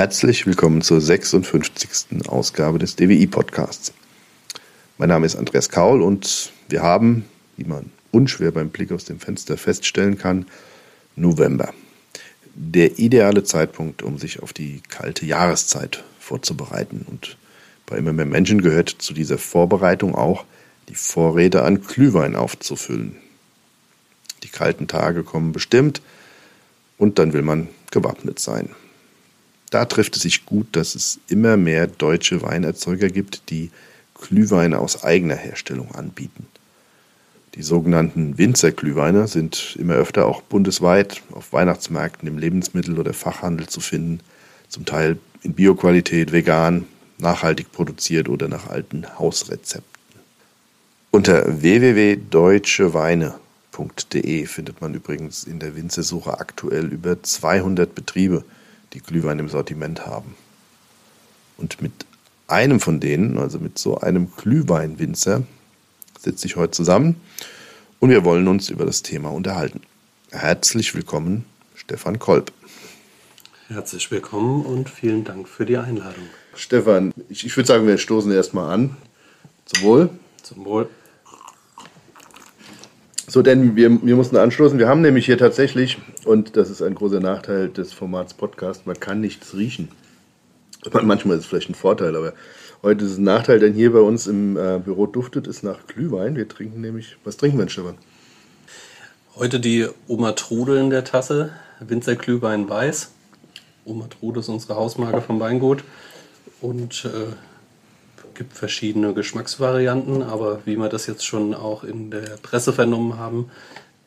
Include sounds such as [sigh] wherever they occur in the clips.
Herzlich willkommen zur 56. Ausgabe des DWI-Podcasts. Mein Name ist Andreas Kaul und wir haben, wie man unschwer beim Blick aus dem Fenster feststellen kann, November. Der ideale Zeitpunkt, um sich auf die kalte Jahreszeit vorzubereiten. Und bei immer mehr Menschen gehört zu dieser Vorbereitung auch, die Vorräte an Glühwein aufzufüllen. Die kalten Tage kommen bestimmt und dann will man gewappnet sein. Da trifft es sich gut, dass es immer mehr deutsche Weinerzeuger gibt, die Glühweine aus eigener Herstellung anbieten. Die sogenannten Winzerglühweine sind immer öfter auch bundesweit auf Weihnachtsmärkten im Lebensmittel- oder Fachhandel zu finden, zum Teil in Bioqualität, vegan, nachhaltig produziert oder nach alten Hausrezepten. Unter www.deutscheweine.de findet man übrigens in der Winzersuche aktuell über 200 Betriebe, die Glühwein im Sortiment haben. Und mit einem von denen, also mit so einem Glühweinwinzer, sitze ich heute zusammen und wir wollen uns über das Thema unterhalten. Herzlich willkommen, Stefan Kolb. Herzlich willkommen und vielen Dank für die Einladung. Stefan, ich, ich würde sagen, wir stoßen erstmal an. Zum Wohl. Zum Wohl. So, denn wir, wir mussten anstoßen. Wir haben nämlich hier tatsächlich, und das ist ein großer Nachteil des Formats Podcast, man kann nichts riechen. Manchmal ist es vielleicht ein Vorteil, aber heute ist es ein Nachteil, denn hier bei uns im äh, Büro duftet es nach Glühwein. Wir trinken nämlich, was trinken wir denn, Stefan? Heute die Oma Trudel in der Tasse, Winzerglühwein weiß. Oma Trudel ist unsere Hausmarke vom Weingut und äh, gibt verschiedene Geschmacksvarianten, aber wie wir das jetzt schon auch in der Presse vernommen haben,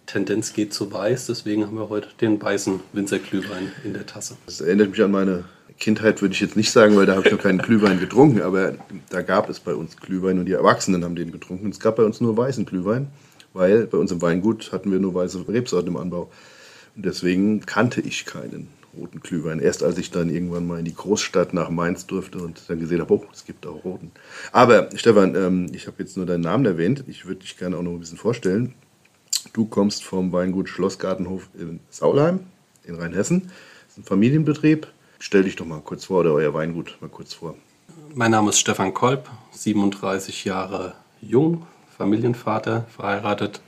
Tendenz geht zu weiß, deswegen haben wir heute den weißen Winzerglühwein in der Tasse. Das erinnert mich an meine Kindheit, würde ich jetzt nicht sagen, weil da habe ich noch keinen Glühwein getrunken, aber da gab es bei uns Glühwein und die Erwachsenen haben den getrunken. Es gab bei uns nur weißen Glühwein, weil bei uns im Weingut hatten wir nur weiße Rebsorten im Anbau. Und deswegen kannte ich keinen roten Glühwein. Erst als ich dann irgendwann mal in die Großstadt nach Mainz durfte und dann gesehen habe, oh, es gibt auch roten. Aber Stefan, ähm, ich habe jetzt nur deinen Namen erwähnt. Ich würde dich gerne auch noch ein bisschen vorstellen. Du kommst vom Weingut Schlossgartenhof in Saulheim in Rheinhessen. Das ist ein Familienbetrieb. Stell dich doch mal kurz vor oder euer Weingut mal kurz vor. Mein Name ist Stefan Kolb, 37 Jahre jung, Familienvater, verheiratet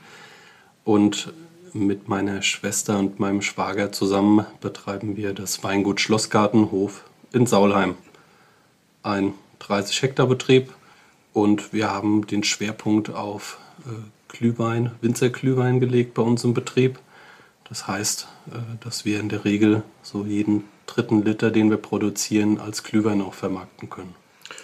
und mit meiner Schwester und meinem Schwager zusammen betreiben wir das Weingut Schlossgartenhof in Saulheim. Ein 30 Hektar Betrieb und wir haben den Schwerpunkt auf äh, Glühwein, Winzerglühwein gelegt bei uns im Betrieb. Das heißt, äh, dass wir in der Regel so jeden dritten Liter, den wir produzieren, als Glühwein auch vermarkten können.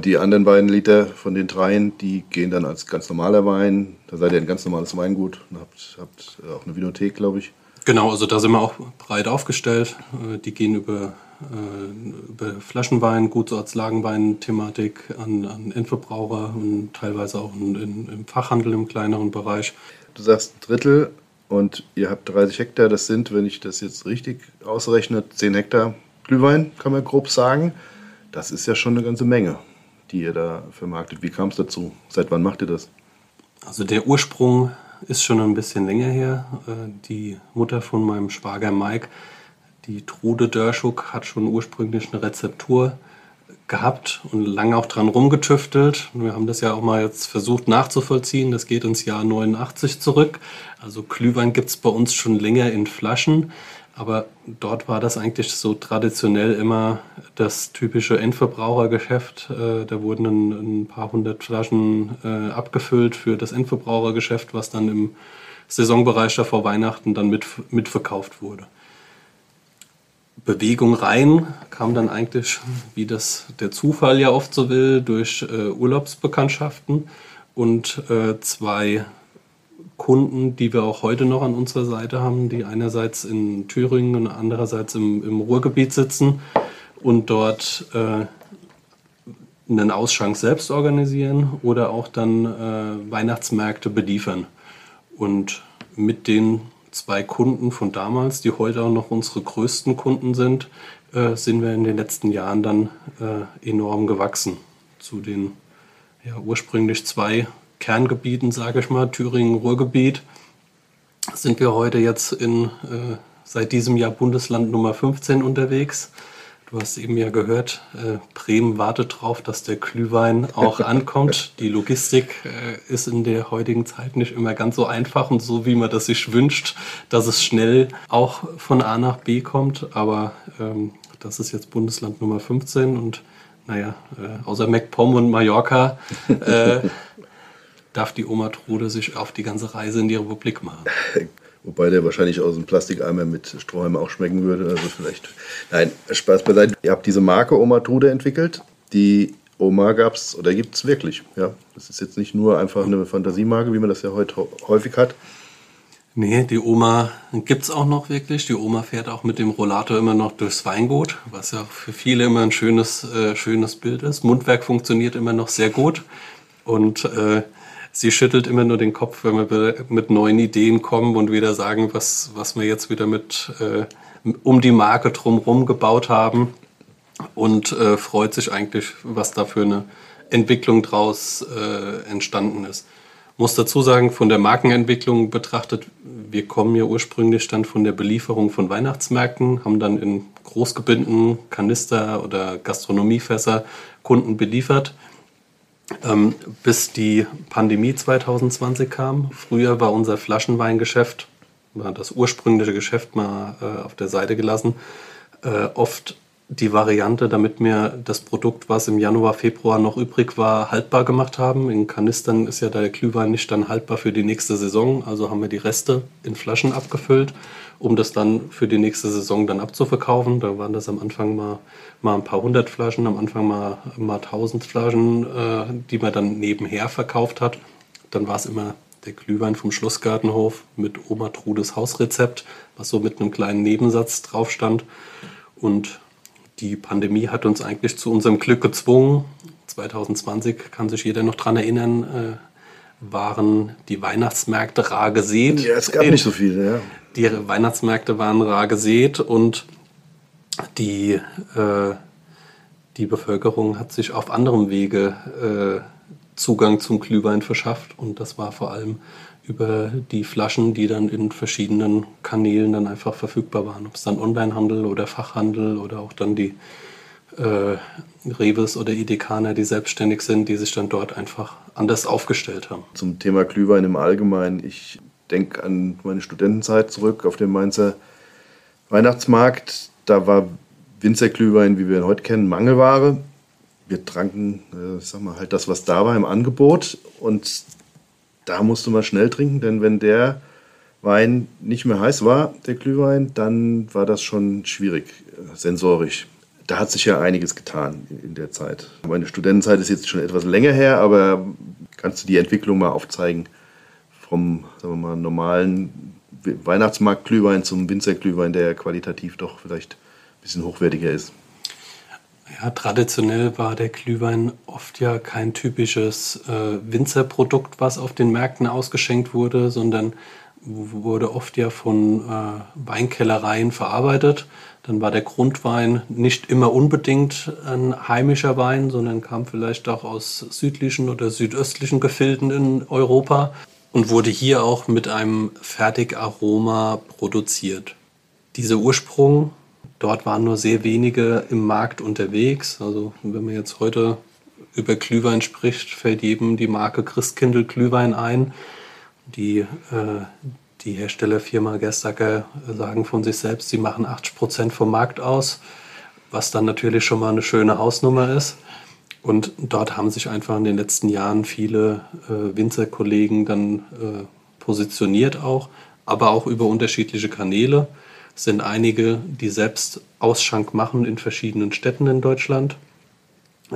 Die anderen beiden Liter von den dreien, die gehen dann als ganz normaler Wein. Da seid ihr ein ganz normales Weingut und habt, habt auch eine Vinothek, glaube ich. Genau, also da sind wir auch breit aufgestellt. Äh, die gehen über, äh, über Flaschenwein, Gutsortslagenwein-Thematik an, an Endverbraucher und teilweise auch in, in, im Fachhandel im kleineren Bereich. Du sagst ein Drittel und ihr habt 30 Hektar. Das sind, wenn ich das jetzt richtig ausrechne, 10 Hektar Glühwein, kann man grob sagen. Das ist ja schon eine ganze Menge die ihr da vermarktet. Wie kam es dazu? Seit wann macht ihr das? Also der Ursprung ist schon ein bisschen länger her. Äh, die Mutter von meinem Schwager Mike, die Trude Dörschuk, hat schon ursprünglich eine Rezeptur gehabt und lange auch dran rumgetüftelt. Wir haben das ja auch mal jetzt versucht nachzuvollziehen. Das geht ins Jahr 89 zurück. Also Glühwein gibt es bei uns schon länger in Flaschen. Aber dort war das eigentlich so traditionell immer das typische Endverbrauchergeschäft. Äh, da wurden ein, paar hundert Flaschen äh, abgefüllt für das Endverbrauchergeschäft, was dann im Saisonbereich da vor Weihnachten dann mit, mitverkauft wurde. Bewegung rein kam dann eigentlich, wie das der Zufall ja oft so will, durch äh, Urlaubsbekanntschaften und zwei Kunden, die wir auch heute noch an unserer Seite haben, die einerseits in Thüringen und andererseits im, im Ruhrgebiet sitzen und dort äh, einen Ausschank selbst organisieren oder auch dann äh, Weihnachtsmärkte beliefern. Und mit den zwei Kunden von damals, die heute auch noch unsere größten Kunden sind, äh, sind wir in den letzten Jahren dann äh, enorm gewachsen. Zu den ja, ursprünglich zwei Kerngebieten, sage ich mal, Thüringen, Ruhrgebiet, sind wir heute jetzt in äh, seit diesem Jahr Bundesland Nummer 15 unterwegs, Du hast eben ja gehört, äh, Bremen wartet darauf, dass der Glühwein auch [laughs] ankommt. Die Logistik äh, ist in der heutigen Zeit nicht immer ganz so einfach und so, wie man das sich wünscht, dass es schnell auch von A nach B kommt. Aber ähm, das ist jetzt Bundesland Nummer 15 und naja, äh, außer MacPom und Mallorca [laughs] äh, darf die Oma Trude sich auf die ganze Reise in die Republik machen. [laughs] Wobei der wahrscheinlich aus einem Plastikeimer mit Strohhalm auch schmecken würde. Also vielleicht. Nein, Spaß beiseite. Ihr habt diese Marke Oma Trude entwickelt. Die Oma gab es oder gibt es wirklich. Ja, das ist jetzt nicht nur einfach eine Fantasiemarke, wie man das ja heute häufig hat. Nee, die Oma gibt es auch noch wirklich. Die Oma fährt auch mit dem Rollator immer noch durchs Weingut, was ja für viele immer ein schönes, äh, schönes Bild ist. Mundwerk funktioniert immer noch sehr gut. Und äh, sie schüttelt immer nur den Kopf, wenn wir mit neuen Ideen kommen und wieder sagen, was, was wir jetzt wieder mit äh, um die Marke drumherum gebaut haben und äh, freut sich eigentlich, was da für eine Entwicklung draus äh, entstanden ist. Muss dazu sagen, von der Markenentwicklung betrachtet, wir kommen ja ursprünglich dann von der Belieferung von Weihnachtsmärkten, haben dann in Großgebinden, Kanister oder Gastronomiefässer Kunden beliefert ähm, bis die Pandemie 2020 kam. Früher war unser Flaschenweingeschäft, war das ursprüngliche Geschäft mal äh, auf der Seite gelassen, äh, oft die Variante, damit wir das Produkt, was im Januar, Februar noch übrig war, haltbar gemacht haben. In Kanistern ist ja der Glühwein nicht dann haltbar für die nächste Saison, also haben wir die Reste in Flaschen abgefüllt, um das dann für die nächste Saison dann abzuverkaufen. Da waren das am Anfang mal, mal ein paar hundert Flaschen, am Anfang mal, mal tausend Flaschen, äh, die man dann nebenher verkauft hat. Dann war es immer der Glühwein vom Schlossgartenhof mit Oma Trudes Hausrezept, was so mit einem kleinen Nebensatz drauf stand. Und die Pandemie hat uns eigentlich zu unserem Glück gezwungen. 2020 kann sich jeder noch daran erinnern, äh, waren die Weihnachtsmärkte rar gesät. Ja, es gab nicht so viele, ja. Die Weihnachtsmärkte waren rar gesät und die, äh, die Bevölkerung hat sich auf anderem Wege äh, Zugang zum Glühwein verschafft und das war vor allem über die Flaschen, die dann in verschiedenen Kanälen dann einfach verfügbar waren. Ob es dann Onlinehandel oder Fachhandel oder auch dann die äh, Reves oder Idekaner, die selbstständig sind, die sich dann dort einfach anders aufgestellt haben. Zum Thema Glühwein im Allgemeinen. Ich denke an meine Studentenzeit zurück auf dem Mainzer Weihnachtsmarkt. Da war Winzerglühwein, wie wir ihn heute kennen, Mangelware. Wir tranken, äh, sag mal, halt das, was da war im Angebot. Und da musste man schnell trinken, denn wenn der Wein nicht mehr heiß war, der Glühwein, dann war das schon schwierig, äh, sensorisch. Da hat sich ja einiges getan in der Zeit. Meine Studentenzeit ist jetzt schon etwas länger her, aber kannst du die Entwicklung mal aufzeigen vom sagen wir mal, normalen Weihnachtsmarkt-Glühwein zum Winzerglühwein, der qualitativ doch vielleicht ein bisschen hochwertiger ist? Ja, traditionell war der Glühwein oft ja kein typisches äh, Winzerprodukt, was auf den Märkten ausgeschenkt wurde, sondern wurde oft ja von äh, Weinkellereien verarbeitet. Dann war der Grundwein nicht immer unbedingt ein heimischer Wein, sondern kam vielleicht auch aus südlichen oder südöstlichen Gefilden in Europa und wurde hier auch mit einem Fertigaroma produziert. Dieser Ursprung Dort waren nur sehr wenige im Markt unterwegs. Also wenn man jetzt heute über Glühwein spricht, fällt jedem die Marke Christkindl Glühwein ein. Die, äh, die Herstellerfirma Gerstacker sagen von sich selbst, sie machen 80 Prozent vom Markt aus, was dann natürlich schon mal eine schöne Hausnummer ist. Und dort haben sich einfach in den letzten Jahren viele äh, Winzerkollegen dann äh, positioniert auch, aber auch über unterschiedliche Kanäle sind einige, die selbst Ausschank machen in verschiedenen Städten in Deutschland.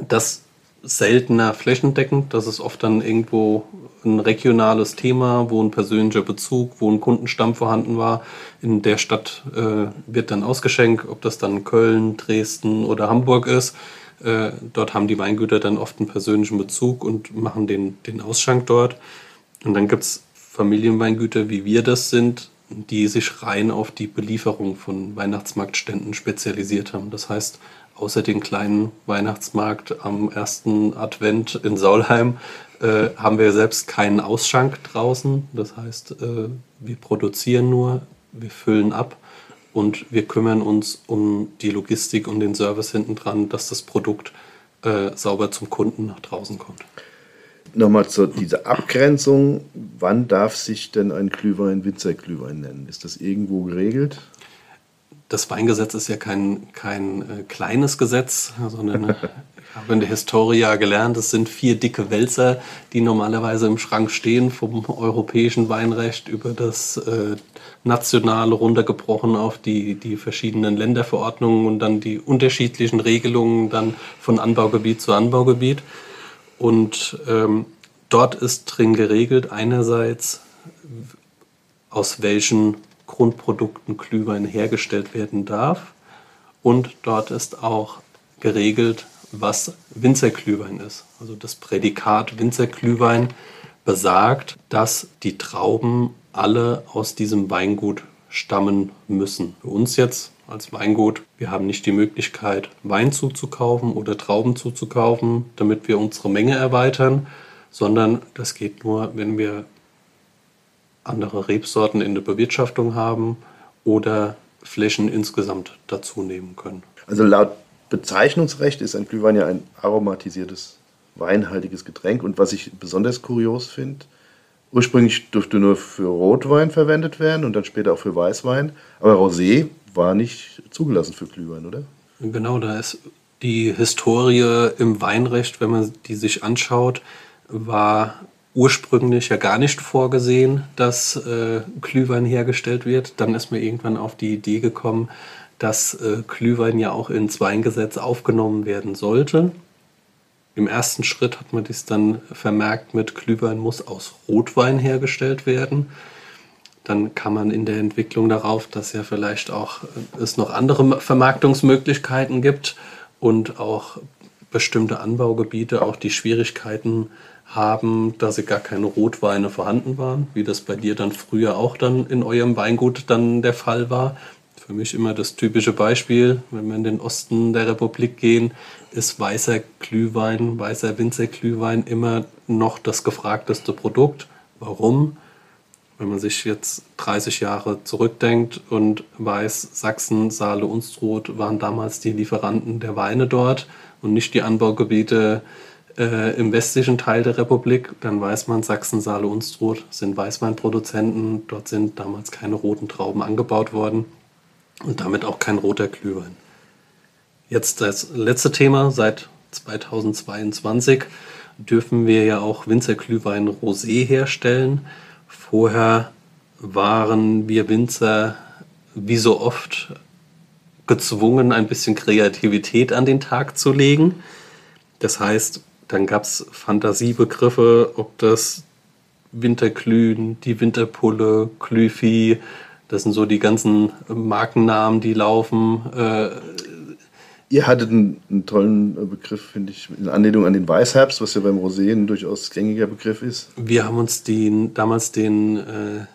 Das seltener flächendeckend, das ist oft dann irgendwo ein regionales Thema, wo ein persönlicher Bezug, wo ein Kundenstamm vorhanden war. In der Stadt äh, wird dann ausgeschenkt, ob das dann Köln, Dresden oder Hamburg ist. Äh, dort haben die Weingüter dann oft einen persönlichen Bezug und machen den, den Ausschank dort. Und dann gibt es Familienweingüter, wie wir das sind, die sich rein auf die Belieferung von Weihnachtsmarktständen spezialisiert haben. Das heißt, außer den kleinen Weihnachtsmarkt am ersten Advent in Saulheim äh, haben wir selbst keinen Ausschank draußen. Das heißt, äh, wir produzieren nur, wir füllen ab und wir kümmern uns um die Logistik und den Service hinten dran, dass das Produkt äh, sauber zum Kunden nach draußen kommt. Nochmal zu dieser Abgrenzung. Wann darf sich denn ein Glühwein Winzerglühwein nennen? Ist das irgendwo geregelt? Das Weingesetz ist ja kein, kein äh, kleines Gesetz, sondern ich habe in der Historia gelernt, es sind vier dicke Wälzer, die normalerweise im Schrank stehen, vom europäischen Weinrecht über das äh, nationale runtergebrochen auf die, die verschiedenen Länderverordnungen und dann die unterschiedlichen Regelungen dann von Anbaugebiet zu Anbaugebiet. Und ähm, dort ist drin geregelt einerseits, aus welchen Grundprodukten Glühwein hergestellt werden darf. Und dort ist auch geregelt, was Winzerglühwein ist. Also das Prädikat Winzerglühwein besagt, dass die Trauben alle aus diesem Weingut stammen müssen. Für uns jetzt als Weingut, wir haben nicht die Möglichkeit, Wein zuzukaufen oder Trauben zuzukaufen, damit wir unsere Menge erweitern, sondern das geht nur, wenn wir andere Rebsorten in der Bewirtschaftung haben oder Flächen insgesamt dazu nehmen können. Also laut Bezeichnungsrecht ist ein Glühwein ja ein aromatisiertes, weinhaltiges Getränk. Und was ich besonders kurios finde, ursprünglich durfte nur für Rotwein verwendet werden und dann später auch für Weißwein. Aber Rosé war nicht zugelassen für Glühwein, oder? Genau, da ist die Historie im Weinrecht, wenn man die sich anschaut, war ursprünglich ja gar nicht vorgesehen, dass äh, Glühwein hergestellt wird. Dann ist man irgendwann auf die Idee gekommen, dass äh, Glühwein ja auch ins Weingesetz aufgenommen werden sollte. Im ersten Schritt hat man dies dann vermerkt mit Glühwein muss aus Rotwein hergestellt werden. Dann kam man in der Entwicklung darauf, dass ja vielleicht auch äh, es noch andere Vermarktungsmöglichkeiten gibt und auch bestimmte Anbaugebiete auch die Schwierigkeiten haben, dass sie gar keine Rotweine vorhanden waren, wie das bei dir dann früher auch dann in eurem Weingut dann der Fall war für mich immer das typische Beispiel, wenn wir in den Osten der Republik gehen, ist weißer Glühwein, weißer Winzerglühwein immer noch das gefragteste Produkt. Warum? Wenn man sich jetzt 30 Jahre zurückdenkt und weiß, Sachsen, Saale, Unstrut waren damals die Lieferanten der Weine dort und nicht die Anbaugebiete äh, im westlichen Teil der Republik, dann weiß man, Sachsen, Saale, Unstrut sind Weißweinproduzenten. Dort sind damals keine roten Trauben angebaut worden und damit auch kein roter Glühwein. Jetzt das letzte Thema. Seit 2022 dürfen wir ja auch Winzerglühwein Rosé herstellen. Vorher waren wir Winzer wie so oft gezwungen, ein bisschen Kreativität an den Tag zu legen. Das heißt, dann gab es Fantasiebegriffe, ob das Winterglühen, die Winterpulle, Glühvieh, das sind so die ganzen Markennamen, die laufen. Äh, Ihr hattet einen, einen tollen Begriff, finde ich, in Anlehnung an den Weißherbst, was ja beim Rosé ein durchaus gängiger Begriff ist. Wir haben uns den, damals den, äh,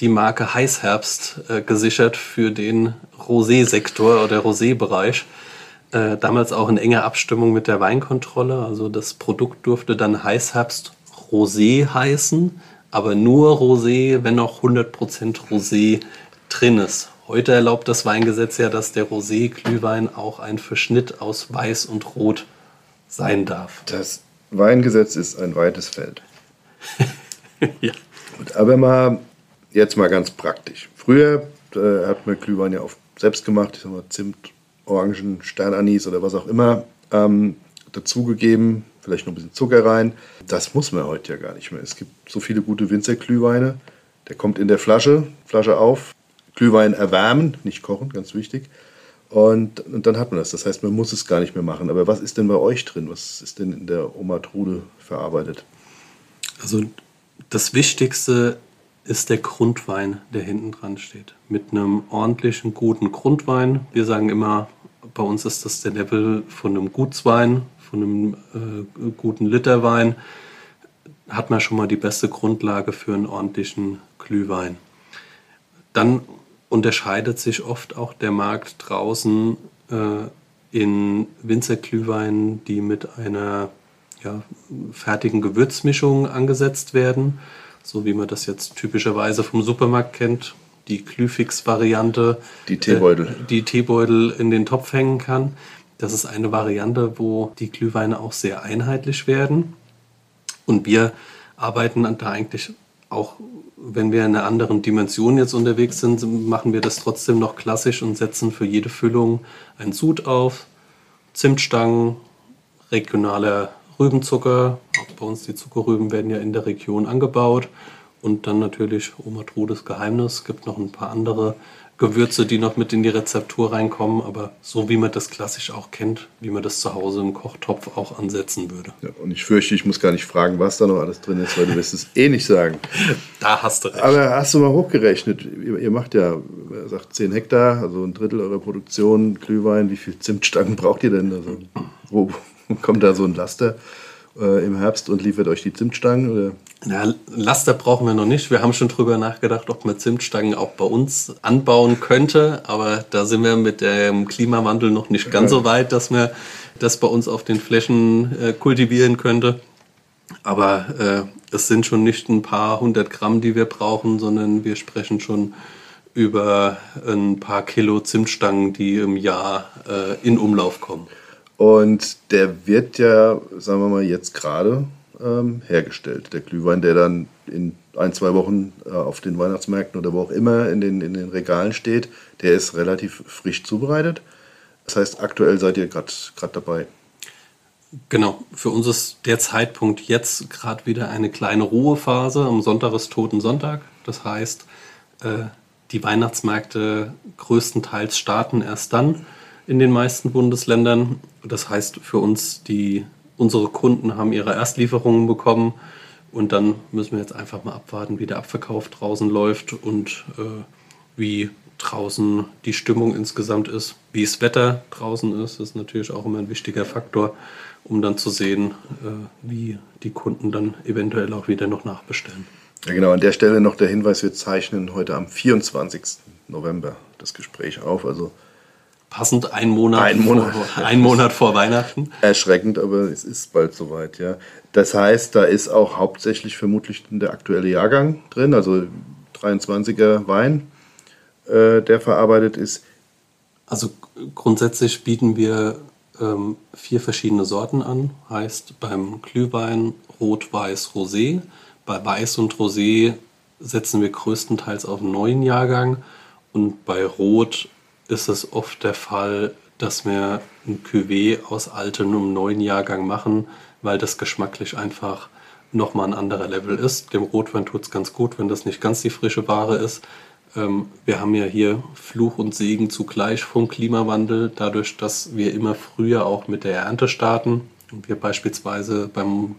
die Marke Heißherbst äh, gesichert für den Rosé-Sektor oder Rosé-Bereich. Äh, damals auch in enger Abstimmung mit der Weinkontrolle. Also das Produkt durfte dann Heißherbst Rosé heißen aber nur Rosé, wenn noch 100% Rosé drin ist. Heute erlaubt das Weingesetz ja, dass der Rosé-Glühwein auch ein Verschnitt aus Weiß und Rot sein darf. Das Weingesetz ist ein weites Feld. [laughs] ja. Gut, aber mal jetzt mal ganz praktisch. Früher äh, hat man Glühwein ja oft selbst gemacht, ich sag mal Zimt, Orangen, Sternanis oder was auch immer ähm, dazugegeben, vielleicht noch ein bisschen Zucker rein. Das muss man heute ja gar nicht mehr. Es gibt so viele gute Winzerglühweine. Der kommt in der Flasche, Flasche auf, Glühwein erwärmen, nicht kochen, ganz wichtig. Und, und dann hat man das. Das heißt, man muss es gar nicht mehr machen. Aber was ist denn bei euch drin? Was ist denn in der Oma Trude verarbeitet? Also das Wichtigste ist der Grundwein, der hinten dran steht. Mit einem ordentlichen, guten Grundwein. Wir sagen immer, bei uns ist das der Level von einem Gutswein, von einem äh, guten Literwein, hat man schon mal die beste Grundlage für einen ordentlichen Glühwein. Dann unterscheidet sich oft auch der Markt draußen äh, in Winzerglühweinen, die mit einer ja, fertigen Gewürzmischung angesetzt werden, so wie man das jetzt typischerweise vom Supermarkt kennt. die Glühfix-Variante, die Teebeutel. Äh, die Teebeutel in den Topf hängen kann. Das ist eine Variante, wo die Glühweine auch sehr einheitlich werden. Und wir arbeiten da eigentlich auch, wenn wir in einer anderen Dimension jetzt unterwegs sind, machen wir das trotzdem noch klassisch und setzen für jede Füllung einen Sud auf, Zimtstangen, regionaler Rübenzucker. Auch bei uns die Zuckerrüben werden ja in der Region angebaut. Und dann natürlich Oma Trudes Geheimnis. Es gibt noch ein paar andere Gewürze, die noch mit in die Rezeptur reinkommen, aber so wie man das klassisch auch kennt, wie man das zu Hause im Kochtopf auch ansetzen würde. Ja, und ich fürchte, ich muss gar nicht fragen, was da noch alles drin ist, weil du wirst es eh nicht sagen. [laughs] Da hast du recht. Aber hast du mal hochgerechnet? Ihr, macht ja, sagt 10 Hektar, also ein Drittel eurer Produktion, Glühwein. Wie viel Zimtstangen braucht ihr denn? Also, wo kommt da so ein Laster äh, im Herbst und liefert euch die Zimtstangen? Oder? Na, Laster brauchen wir noch nicht. Wir haben schon drüber nachgedacht, ob man Zimtstangen auch bei uns anbauen könnte. Aber da sind wir mit dem Klimawandel noch nicht ganz so weit, dass man das bei uns auf den Flächen äh, kultivieren könnte. Aber äh, es sind schon nicht ein paar hundert Gramm, die wir brauchen, sondern wir sprechen schon über ein paar Kilo Zimtstangen, die im Jahr äh, in Umlauf kommen. Und der wird ja, sagen wir mal, jetzt gerade ähm, hergestellt. Der Glühwein, der dann in ein, zwei Wochen äh, auf den Weihnachtsmärkten oder wo auch immer in den, in den Regalen steht, der ist relativ frisch zubereitet. Das heißt, aktuell seid ihr gerade dabei. Genau, für uns ist der Zeitpunkt jetzt gerade wieder eine kleine Ruhephase. Am Sonntag ist Toten Sonntag. Das heißt, äh, die Weihnachtsmärkte größtenteils starten erst dann in den meisten Bundesländern. Das heißt für uns die unsere Kunden haben ihre Erstlieferungen bekommen und dann müssen wir jetzt einfach mal abwarten, wie der Abverkauf draußen läuft und äh, wie draußen die Stimmung insgesamt ist. Wie das Wetter draußen ist, ist natürlich auch immer ein wichtiger Faktor, um dann zu sehen, äh, wie die Kunden dann eventuell auch wieder noch nachbestellen. Ja, genau, an der Stelle noch der Hinweis, wir zeichnen heute am 24. November das Gespräch auf. Also passend ein Monat, ein Monat, vor, ein Monat vor Weihnachten. Erschreckend, aber es ist bald soweit, ja. Das heißt, da ist auch hauptsächlich vermutlich der aktuelle Jahrgang drin, also 23er Wein, äh, der verarbeitet ist. Also grundsätzlich bieten wir ähm, vier verschiedene Sorten an. Heißt beim Glühwein Rot, Weiß, Rosé. Bei Weiß und Rosé setzen wir größtenteils auf einen neuen Jahrgang und bei Rot ist es oft der Fall, dass wir ein Cuvée aus altem und neuen Jahrgang machen, weil das geschmacklich einfach nochmal ein anderer Level ist. Dem Rotwein tut es ganz gut, wenn das nicht ganz die frische Ware ist. Ähm, wir haben ja hier Fluch und Segen zugleich vom Klimawandel, dadurch, dass wir immer früher auch mit der Ernte starten und wir beispielsweise beim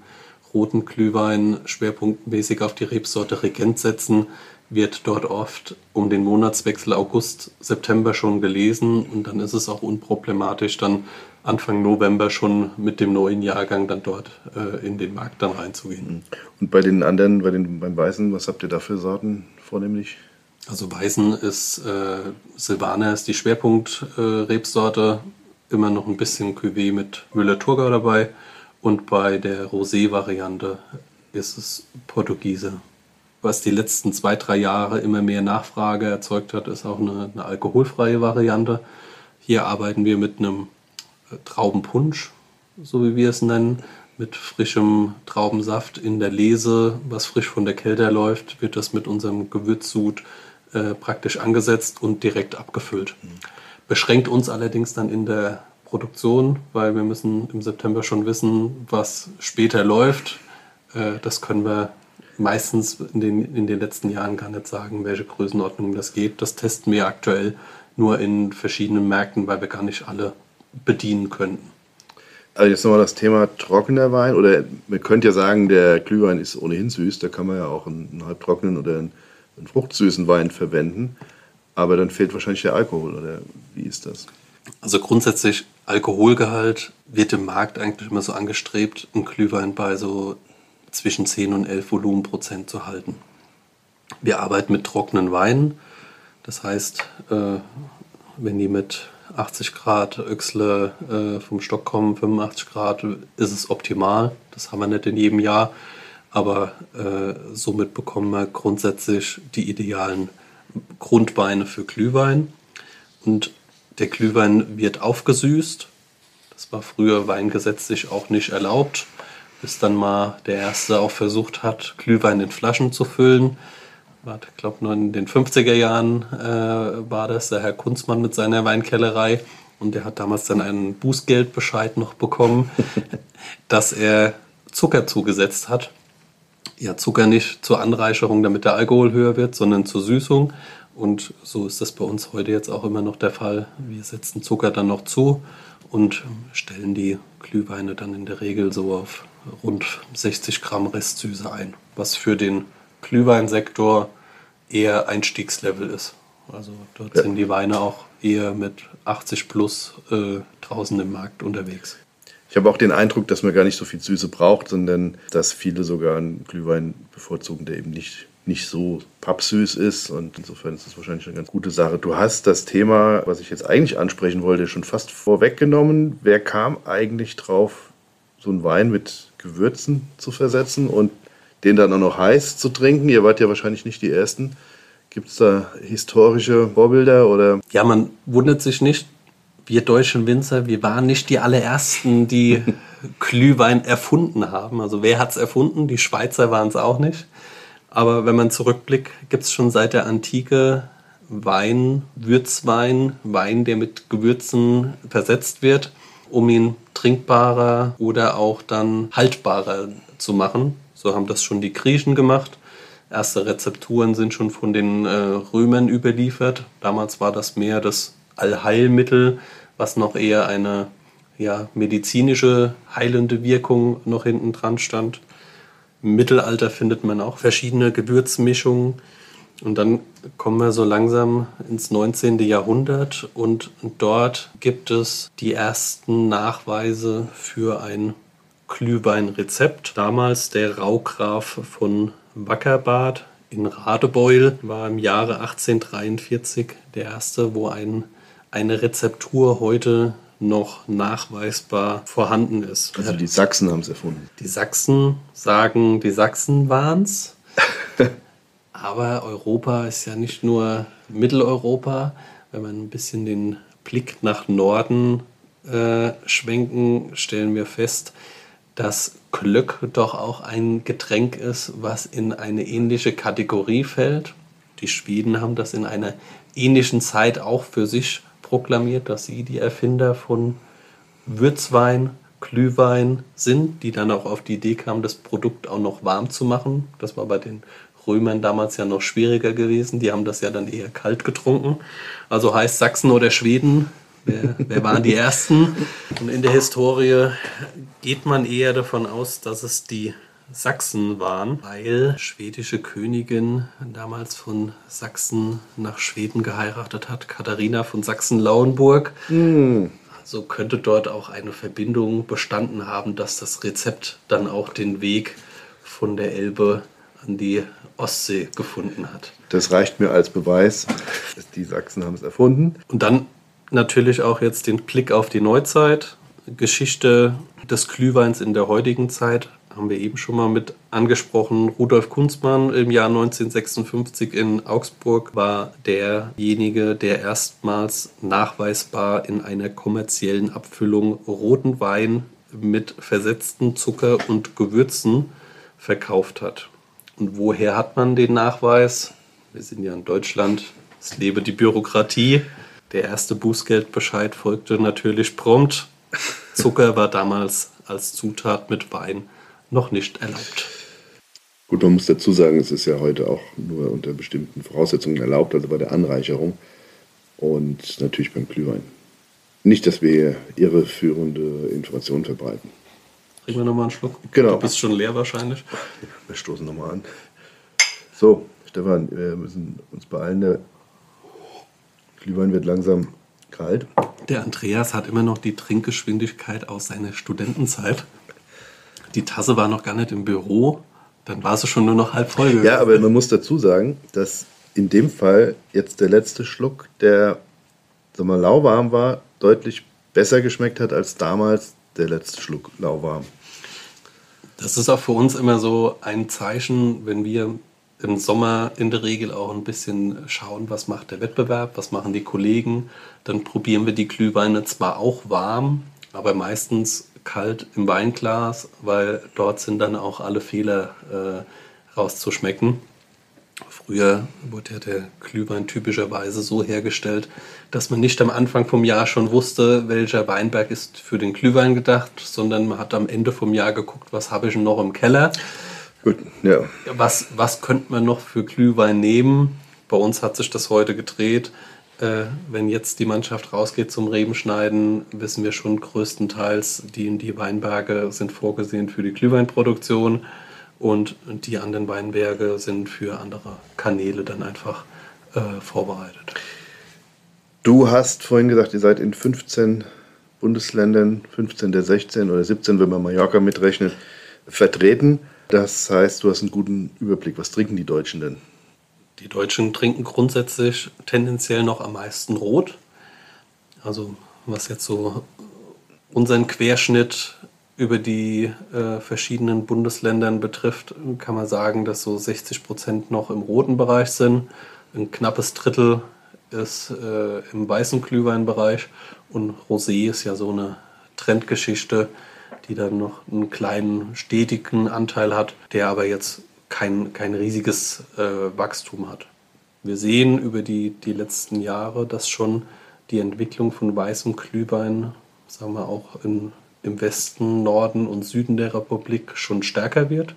roten Glühwein schwerpunktmäßig auf die Rebsorte Regent setzen, wird dort oft um den Monatswechsel August, September schon gelesen und dann ist es auch unproblematisch, dann Anfang November schon mit dem neuen Jahrgang dann dort äh, in den Markt dann reinzugehen. Und bei den anderen, bei den, beim Weißen, was habt ihr da für Sorten vornehmlich? Also Weißen ist, äh, Silvaner ist die Schwerpunkt-Rebsorte, äh, immer noch ein bisschen Cuvée mit Müller-Thurgau dabei und bei der Rosé-Variante ist es Portugiese was die letzten zwei, drei Jahre immer mehr Nachfrage erzeugt hat, ist auch eine, eine alkoholfreie Variante. Hier arbeiten wir mit einem äh, Traubenpunsch, so wie wir es nennen, mit frischem Traubensaft in der Lese, was frisch von der Kälte läuft, wird das mit unserem Gewürzsud äh, praktisch angesetzt und direkt abgefüllt. Beschränkt uns allerdings dann in der Produktion, weil wir müssen im September schon wissen, was später läuft. Äh, das können wir meistens in den, in den letzten Jahren gar nicht sagen, welche Größenordnung das geht. Das testen wir aktuell nur in verschiedenen Märkten, weil wir gar nicht alle bedienen könnten. Also jetzt nochmal das Thema trockener Wein. Oder man könnte ja sagen, der Glühwein ist ohnehin süß. Da kann man ja auch einen, einen halbtrockenen oder einen, einen fruchtsüßen Wein verwenden. Aber dann fehlt wahrscheinlich der Alkohol. Oder wie ist das? Also grundsätzlich Alkoholgehalt wird im Markt eigentlich immer so angestrebt, ein Glühwein bei so zwischen 10 und 11 Volumenprozent zu halten. Wir arbeiten mit trockenen Weinen. Das heißt, äh, wenn die mit 80 Grad Öchsle äh, vom Stock kommen, 85 Grad, ist es optimal. Das haben wir nicht in jedem Jahr. Aber äh, somit bekommen wir grundsätzlich die idealen Grundweine für Glühwein. Und der Glühwein wird aufgesüßt. Das war früher weingesetzlich auch nicht erlaubt, bis dann mal der Erste auch versucht hat, Glühwein in Flaschen zu füllen. Ich glaube, nur in den 50er Jahren äh, war das der Herr Kunzmann mit seiner Weinkellerei. Und der hat damals dann einen Bußgeldbescheid noch bekommen, [laughs] dass er Zucker zugesetzt hat. Ja, Zucker nicht zur Anreicherung, damit der Alkohol höher wird, sondern zur Süßung. Und so ist das bei uns heute jetzt auch immer noch der Fall. Wir setzen Zucker dann noch zu und stellen die Glühweine dann in der Regel so auf rund 60 Gramm Restsüße ein, was für den Glühweinsektor eher Einstiegslevel ist. Also dort ja. sind die Weine auch eher mit 80 plus äh, draußen im Markt unterwegs. Ich habe auch den Eindruck, dass man gar nicht so viel Süße braucht, sondern dass viele sogar einen Glühwein bevorzugen, der eben nicht, nicht so pappsüß ist. Und insofern ist das wahrscheinlich eine ganz gute Sache. Du hast das Thema, was ich jetzt eigentlich ansprechen wollte, schon fast vorweggenommen. Wer kam eigentlich drauf, so einen Wein mit Gewürzen zu versetzen und den dann auch noch heiß zu trinken? Ihr wart ja wahrscheinlich nicht die Ersten. Gibt es da historische Vorbilder oder? Ja, man wundert sich nicht. Wir deutschen Winzer, wir waren nicht die allerersten, die [laughs] Glühwein erfunden haben. Also wer hat es erfunden? Die Schweizer waren es auch nicht. Aber wenn man zurückblickt, gibt es schon seit der Antike Wein, Würzwein, Wein, der mit Gewürzen versetzt wird, um ihn trinkbarer oder auch dann haltbarer zu machen. So haben das schon die Griechen gemacht. Erste Rezepturen sind schon von den äh, Römern überliefert. Damals war das mehr das Allheilmittel, was noch eher eine ja, medizinische, heilende Wirkung noch hinten dran stand. Im Mittelalter findet man auch verschiedene Gewürzmischungen. Und dann kommen wir so langsam ins 19. Jahrhundert und dort gibt es die ersten Nachweise für ein Glühweinrezept. Damals der Raugraf von Wackerbad in Radebeul war im Jahre 1843 der erste, wo ein, eine Rezeptur heute noch nachweisbar vorhanden ist. Also die Sachsen haben es erfunden. Die Sachsen sagen, die Sachsen waren es. [laughs] Aber Europa ist ja nicht nur Mitteleuropa. Wenn man ein bisschen den Blick nach Norden äh, schwenken, stellen wir fest, dass Glück doch auch ein Getränk ist, was in eine ähnliche Kategorie fällt. Die Schweden haben das in einer ähnlichen Zeit auch für sich proklamiert, dass sie die Erfinder von Würzwein, Glühwein sind, die dann auch auf die Idee kamen, das Produkt auch noch warm zu machen. Das war bei den Römern damals ja noch schwieriger gewesen. Die haben das ja dann eher kalt getrunken. Also heißt Sachsen oder Schweden Wer, wer waren die Ersten? Und in der Historie geht man eher davon aus, dass es die Sachsen waren, weil schwedische Königin damals von Sachsen nach Schweden geheiratet hat, Katharina von Sachsen-Lauenburg. Mm. So könnte dort auch eine Verbindung bestanden haben, dass das Rezept dann auch den Weg von der Elbe an die Ostsee gefunden hat. Das reicht mir als Beweis. Die Sachsen haben es erfunden. Und dann natürlich auch jetzt den Blick auf die Neuzeit. Geschichte des Glühweins in der heutigen Zeit haben wir eben schon mal mit angesprochen. Rudolf Kunzmann im Jahr 1956 in Augsburg war derjenige, der erstmals nachweisbar in einer kommerziellen Abfüllung roten Wein mit versetzten Zucker und Gewürzen verkauft hat. Und woher hat man den Nachweis? Wir sind ja in Deutschland. Es lebe die Bürokratie. Der erste Bußgeldbescheid folgte natürlich prompt. Zucker war damals als Zutat mit Wein noch nicht erlaubt. Gut, man muss dazu sagen, es ist ja heute auch nur unter bestimmten Voraussetzungen erlaubt, also bei der Anreicherung und natürlich beim Glühwein. Nicht, dass wir irreführende Informationen verbreiten. Trinken wir nochmal einen Schluck? Genau. Du bist schon leer wahrscheinlich. Wir stoßen nochmal an. So, Stefan, wir müssen uns beeilen. Der Glühwein wird langsam kalt. Der Andreas hat immer noch die Trinkgeschwindigkeit aus seiner Studentenzeit. Die Tasse war noch gar nicht im Büro, dann war sie schon nur noch halb voll. Gewesen. Ja, aber man muss dazu sagen, dass in dem Fall jetzt der letzte Schluck, der sag mal, lauwarm war, deutlich besser geschmeckt hat als damals der letzte Schluck lauwarm. Das ist auch für uns immer so ein Zeichen, wenn wir im Sommer in der Regel auch ein bisschen schauen, was macht der Wettbewerb, was machen die Kollegen. Dann probieren wir die Glühweine zwar auch warm, aber meistens kalt im Weinglas, weil dort sind dann auch alle Fehler äh, rauszuschmecken. Früher wurde ja der Glühwein typischerweise so hergestellt, dass man nicht am Anfang vom Jahr schon wusste, welcher Weinberg ist für den Glühwein gedacht, sondern man hat am Ende vom Jahr geguckt, was habe ich noch im Keller. Gut, ja. Was, was könnte man noch für Glühwein nehmen? Bei uns hat sich das heute gedreht. Äh, wenn jetzt die Mannschaft rausgeht zum Rebenschneiden, wissen wir schon größtenteils, die, die Weinberge sind vorgesehen für die Glühweinproduktion und die anderen Weinberge sind für andere Kanäle dann einfach äh, vorbereitet. Du hast vorhin gesagt, ihr seid in 15 Bundesländern, 15 der 16 oder 17, wenn man Mallorca mitrechnet, vertreten. Das heißt, du hast einen guten Überblick. Was trinken die Deutschen denn? Die Deutschen trinken grundsätzlich tendenziell noch am meisten Rot. Also was jetzt so unseren Querschnitt über die äh, verschiedenen Bundesländern betrifft, kann man sagen, dass so 60 Prozent noch im roten Bereich sind. Ein knappes Drittel ist äh, im weißen Glühweinbereich und Rosé ist ja so eine Trendgeschichte, die dann noch einen kleinen stetigen Anteil hat, der aber jetzt kein, kein riesiges äh, Wachstum hat. Wir sehen über die, die letzten Jahre, dass schon die Entwicklung von weißem Glühwein, sagen wir auch in, im Westen, Norden und Süden der Republik schon stärker wird.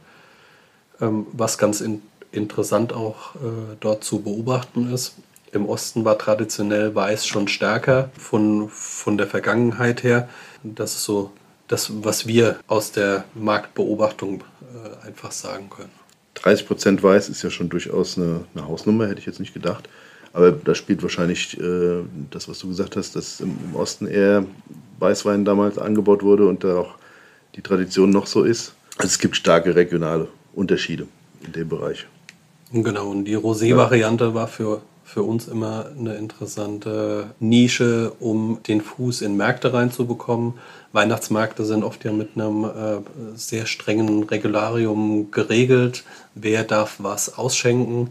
Ähm, was ganz in, interessant auch äh, dort zu beobachten ist. Im Osten war traditionell Weiß schon stärker von, von der Vergangenheit her. Das ist so das, was wir aus der Marktbeobachtung äh, einfach sagen können. 30 Prozent weiß ist ja schon durchaus eine, eine, Hausnummer, hätte ich jetzt nicht gedacht. Aber da spielt wahrscheinlich äh, das, was du gesagt hast, dass im, im, Osten eher Weißwein damals angebaut wurde und da auch die Tradition noch so ist. Also es gibt starke regionale Unterschiede in dem Bereich. Genau, und die Rosé-Variante ja. war für, für uns immer eine interessante Nische, um den Fuß in Märkte reinzubekommen. Weihnachtsmärkte sind oft ja mit einem äh, sehr strengen Regularium geregelt. Wer darf was ausschenken?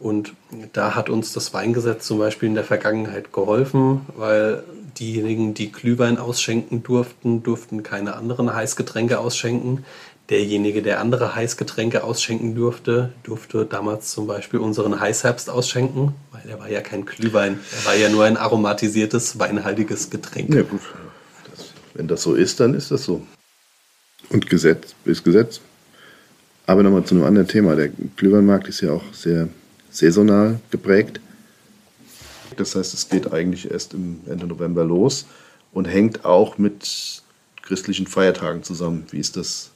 Und da hat uns das Weingesetz zum Beispiel in der Vergangenheit geholfen, weil diejenigen, die Glühwein ausschenken durften, durften keine anderen Heißgetränke ausschenken. Derjenige, der andere Heißgetränke ausschenken durfte, durfte damals zum Beispiel unseren Heißherbst ausschenken, weil er war ja kein Glühwein, er war ja nur ein aromatisiertes, weinhaltiges Getränk. Ja, gut. Wenn das so ist, dann ist das so. Und Gesetz ist Gesetz. Aber nochmal zu einem anderen Thema. Der Glühweinmarkt ist ja auch sehr saisonal geprägt. Das heißt, es geht eigentlich erst im Ende November los und hängt auch mit christlichen Feiertagen zusammen. Wie ist das?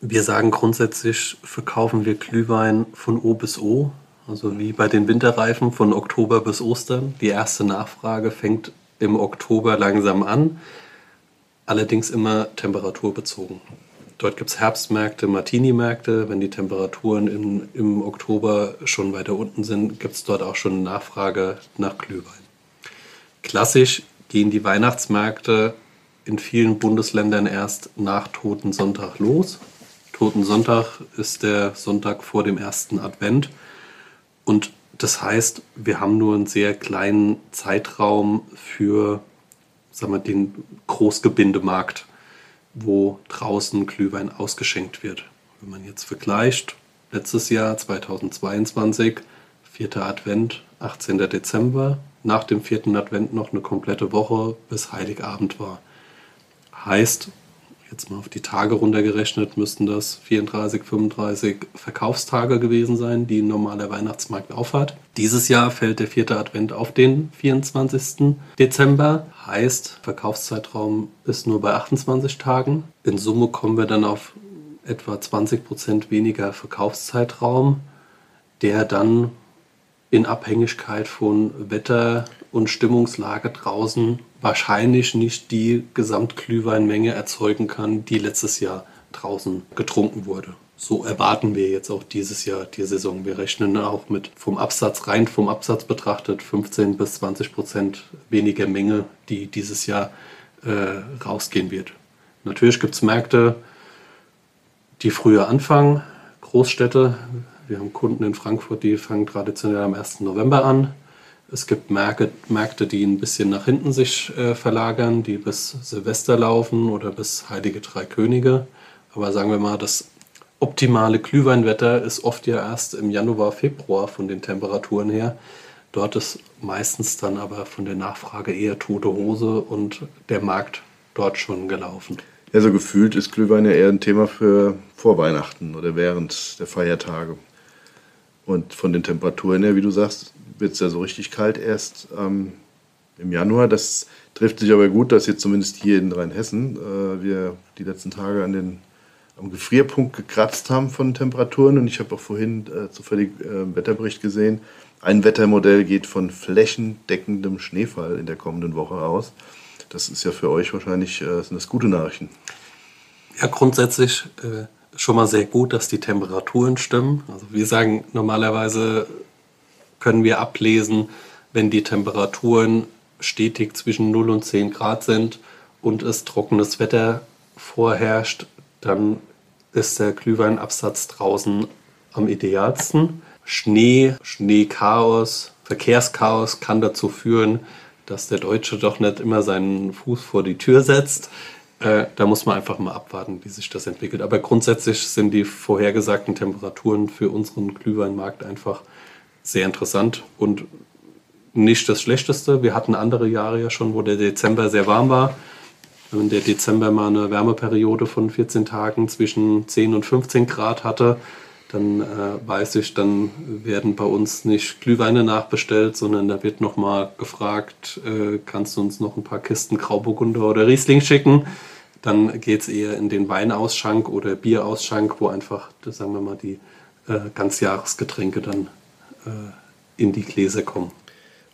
Wir sagen grundsätzlich, verkaufen wir Glühwein von O bis O. Also wie bei den Winterreifen von Oktober bis Ostern. Die erste Nachfrage fängt im Oktober langsam an allerdings immer temperaturbezogen. Dort gibt es Herbstmärkte, Martini-Märkte. Wenn die Temperaturen in, im Oktober schon weiter unten sind, gibt es dort auch schon Nachfrage nach Glühwein. Klassisch gehen die Weihnachtsmärkte in vielen Bundesländern erst nach Toten Sonntag los. Toten Sonntag ist der Sonntag vor dem ersten Advent. Und das heißt, wir haben nur einen sehr kleinen Zeitraum für sagen wir, den Großgebindemarkt, wo draußen Glühwein ausgeschenkt wird. Wenn man jetzt vergleicht, letztes Jahr 2022, vierter Advent, 18. Dezember, nach dem vierten Advent noch eine komplette Woche bis Heiligabend war. Heißt, jetzt mal auf die Tage runtergerechnet, müssten das 34, 35 Verkaufstage gewesen sein, die ein normaler Weihnachtsmarkt aufhat. Dieses Jahr fällt der vierte Advent auf den 24. Dezember. Heißt, Verkaufszeitraum ist nur bei 28 Tagen. In Summe kommen wir dann auf etwa 20 Prozent weniger Verkaufszeitraum, der dann in Abhängigkeit von Wetter und Stimmungslage draußen wahrscheinlich nicht die Gesamtglühweinmenge erzeugen kann, die letztes Jahr draußen getrunken wurde. So erwarten wir jetzt auch dieses Jahr die Saison. Wir rechnen auch mit vom Absatz, rein vom Absatz betrachtet, 15 bis 20 Prozent weniger Menge, die dieses Jahr äh, rausgehen wird. Natürlich gibt es Märkte, die früher anfangen. Großstädte Wir haben Kunden in Frankfurt, die fangen traditionell am 1. November an. Es gibt Märkte, Märkte die ein bisschen nach hinten sich äh, verlagern, die bis Silvester laufen oder bis Heilige Drei Könige. Aber sagen wir mal, das optimale Glühweinwetter ist oft ja erst im Januar, Februar von den Temperaturen her. Dort ist meistens dann aber von der Nachfrage eher tote Hose und der Markt dort schon gelaufen. Ja, so gefühlt ist Glühwein ja eher ein Thema für vor Weihnachten oder während der Feiertage. Und von den Temperaturen her, wie du sagst, wird es ja so richtig kalt erst ähm, im Januar. Das trifft sich aber gut, dass jetzt zumindest hier in Rheinhessen äh, wir die letzten Tage an den, am Gefrierpunkt gekratzt haben von Temperaturen. Und ich habe auch vorhin äh, zufällig äh, Wetterbericht gesehen. Ein Wettermodell geht von flächendeckendem Schneefall in der kommenden Woche aus. Das ist ja für euch wahrscheinlich äh, sind das gute Nachrichten. Ja, grundsätzlich äh, schon mal sehr gut, dass die Temperaturen stimmen. Also wir sagen normalerweise können wir ablesen, wenn die Temperaturen stetig zwischen 0 und 10 Grad sind und es trockenes Wetter vorherrscht, dann ist der Glühweinabsatz draußen am idealsten. Schnee, Schneechaos, Verkehrschaos kann dazu führen, dass der Deutsche doch nicht immer seinen Fuß vor die Tür setzt. Äh, da muss man einfach mal abwarten, wie sich das entwickelt. Aber grundsätzlich sind die vorhergesagten Temperaturen für unseren Glühweinmarkt einfach sehr interessant und nicht das Schlechteste. Wir hatten andere Jahre ja schon, wo der Dezember sehr warm war. Wenn der Dezember mal eine Wärmeperiode von 14 Tagen zwischen 10 und 15 Grad hatte, dann äh, weiß ich, dann werden bei uns nicht Glühweine nachbestellt, sondern da wird nochmal gefragt, äh, kannst du uns noch ein paar Kisten Grauburgunder oder Riesling schicken? Dann geht es eher in den Weinausschank oder Bierausschank, wo einfach, sagen wir mal, die äh, Ganzjahresgetränke dann in die Gläser kommen.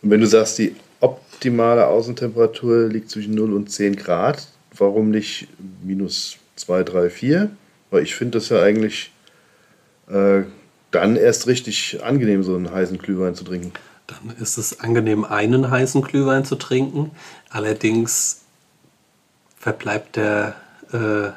Und wenn du sagst, die optimale Außentemperatur liegt zwischen 0 und 10 Grad, warum nicht minus 2, 3, 4? Weil ich finde das ja eigentlich äh, dann erst richtig angenehm, so einen heißen Glühwein zu trinken. Dann ist es angenehm, einen heißen Glühwein zu trinken. Allerdings verbleibt der äh,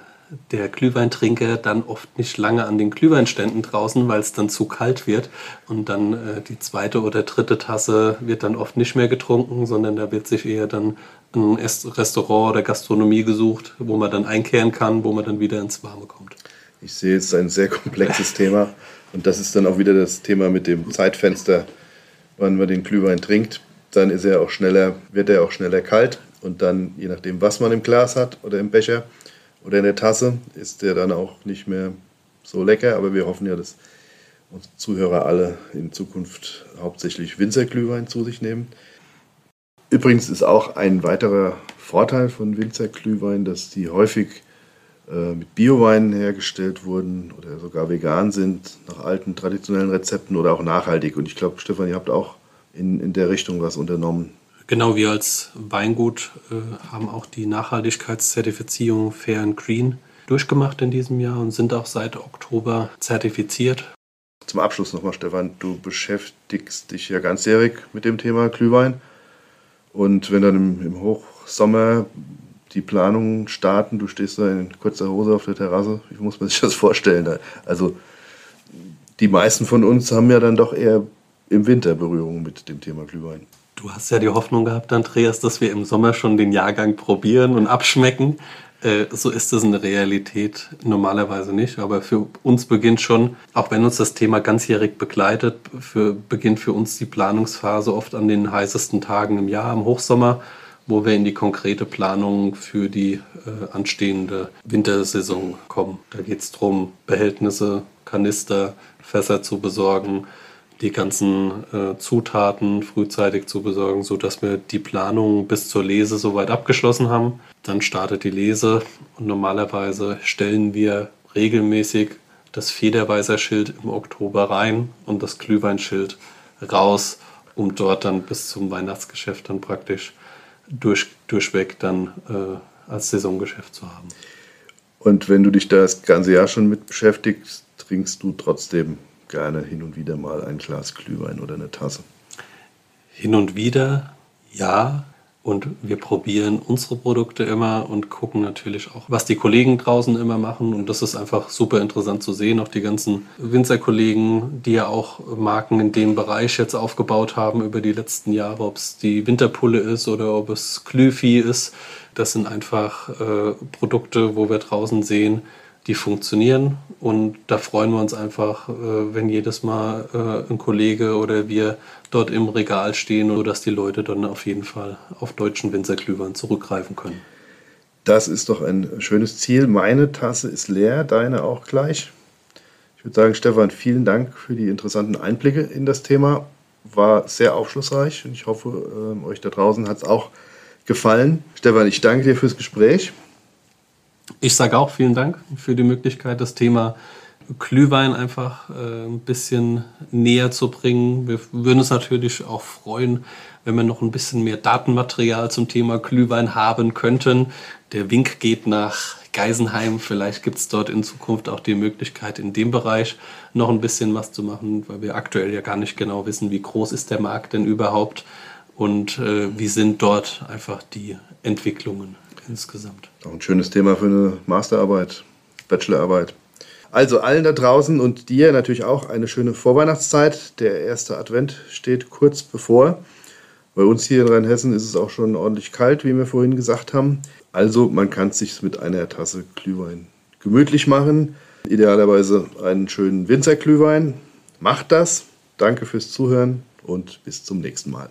der Glühweintrinker dann oft nicht lange an den Glühweinständen draußen, weil es dann zu kalt wird. Und dann äh, die zweite oder dritte Tasse wird dann oft nicht mehr getrunken, sondern da wird sich eher dann ein Restaurant oder Gastronomie gesucht, wo man dann einkehren kann, wo man dann wieder ins Warme kommt. Ich sehe jetzt ein sehr komplexes [laughs] Thema. Und das ist dann auch wieder das Thema mit dem Zeitfenster, wann man den Glühwein trinkt. Dann ist er auch schneller, wird er auch schneller kalt. Und dann, je nachdem, was man im Glas hat oder im Becher, oder in der Tasse ist der dann auch nicht mehr so lecker. Aber wir hoffen ja, dass unsere Zuhörer alle in Zukunft hauptsächlich Winzerglühwein zu sich nehmen. Übrigens ist auch ein weiterer Vorteil von Winzerglühwein, dass die häufig äh, mit Bioweinen hergestellt wurden oder sogar vegan sind, nach alten traditionellen Rezepten oder auch nachhaltig. Und ich glaube, Stefan, ihr habt auch in, in der Richtung was unternommen. Genau, wir als Weingut äh, haben auch die Nachhaltigkeitszertifizierung Fair and Green durchgemacht in diesem Jahr und sind auch seit Oktober zertifiziert. Zum Abschluss nochmal, Stefan, du beschäftigst dich ja ganzjährig mit dem Thema Glühwein. Und wenn dann im, im Hochsommer die Planungen starten, du stehst da in kurzer Hose auf der Terrasse, wie muss man sich das vorstellen? Also die meisten von uns haben ja dann doch eher im Winter Berührung mit dem Thema Glühwein. Du hast ja die Hoffnung gehabt, Andreas, dass wir im Sommer schon den Jahrgang probieren und abschmecken. Äh, so ist es in der Realität normalerweise nicht. Aber für uns beginnt schon, auch wenn uns das Thema ganzjährig begleitet, für, beginnt für uns die Planungsphase oft an den heißesten Tagen im Jahr, im Hochsommer, wo wir in die konkrete Planung für die äh, anstehende Wintersaison kommen. Da geht es darum, Behältnisse, Kanister, Fässer zu besorgen, die ganzen äh, Zutaten frühzeitig zu besorgen, sodass wir die Planung bis zur Lese soweit abgeschlossen haben. Dann startet die Lese und normalerweise stellen wir regelmäßig das Federweißerschild im Oktober rein und das Glühweinschild raus, um dort dann bis zum Weihnachtsgeschäft dann praktisch durch, durchweg dann äh, als Saisongeschäft zu haben. Und wenn du dich da das ganze Jahr schon mit beschäftigst, trinkst du trotzdem gerne hin und wieder mal ein Glas Glühwein oder eine Tasse? Hin und wieder, ja. Und wir probieren unsere Produkte immer und gucken natürlich auch, was die Kollegen draußen immer machen. Und das ist einfach super interessant zu sehen. Auch die ganzen Winzerkollegen, die ja auch Marken in dem Bereich jetzt aufgebaut haben über die letzten Jahre, ob es die Winterpulle ist oder ob es Klüfi ist. Das sind einfach äh, Produkte, wo wir draußen sehen, die funktionieren. Und da freuen wir uns einfach, äh, wenn jedes Mal äh, ein Kollege oder wir dort im Regal stehen, sodass die Leute dann auf jeden Fall auf deutschen Winzerglühwein zurückgreifen können. Das ist doch ein schönes Ziel. Meine Tasse ist leer, deine auch gleich. Ich würde sagen, Stefan, vielen Dank für die interessanten Einblicke in das Thema. War sehr aufschlussreich und ich hoffe, äh, euch da draußen hat es auch gefallen. Stefan, ich danke dir fürs Gespräch. Ich sage auch vielen Dank für die Möglichkeit, das Thema Glühwein einfach äh, ein bisschen näher zu bringen. Wir würden uns natürlich auch freuen, wenn wir noch ein bisschen mehr Datenmaterial zum Thema Glühwein haben könnten. Der Wink geht nach Geisenheim. Vielleicht gibt es dort in Zukunft auch die Möglichkeit, in dem Bereich noch ein bisschen was zu machen, weil wir aktuell ja gar nicht genau wissen, wie groß ist der Markt denn überhaupt und äh, wie sind dort einfach die Entwicklungen insgesamt. Auch ein schönes Thema für eine Masterarbeit, Bachelorarbeit. Also allen da draußen und dir natürlich auch eine schöne Vorweihnachtszeit. Der erste Advent steht kurz bevor. Bei uns hier in Rheinhessen ist es auch schon ordentlich kalt, wie wir vorhin gesagt haben. Also man kann es sich mit einer Tasse Glühwein gemütlich machen. Idealerweise einen schönen Winzerglühwein. Macht das. Danke fürs Zuhören und bis zum nächsten Mal.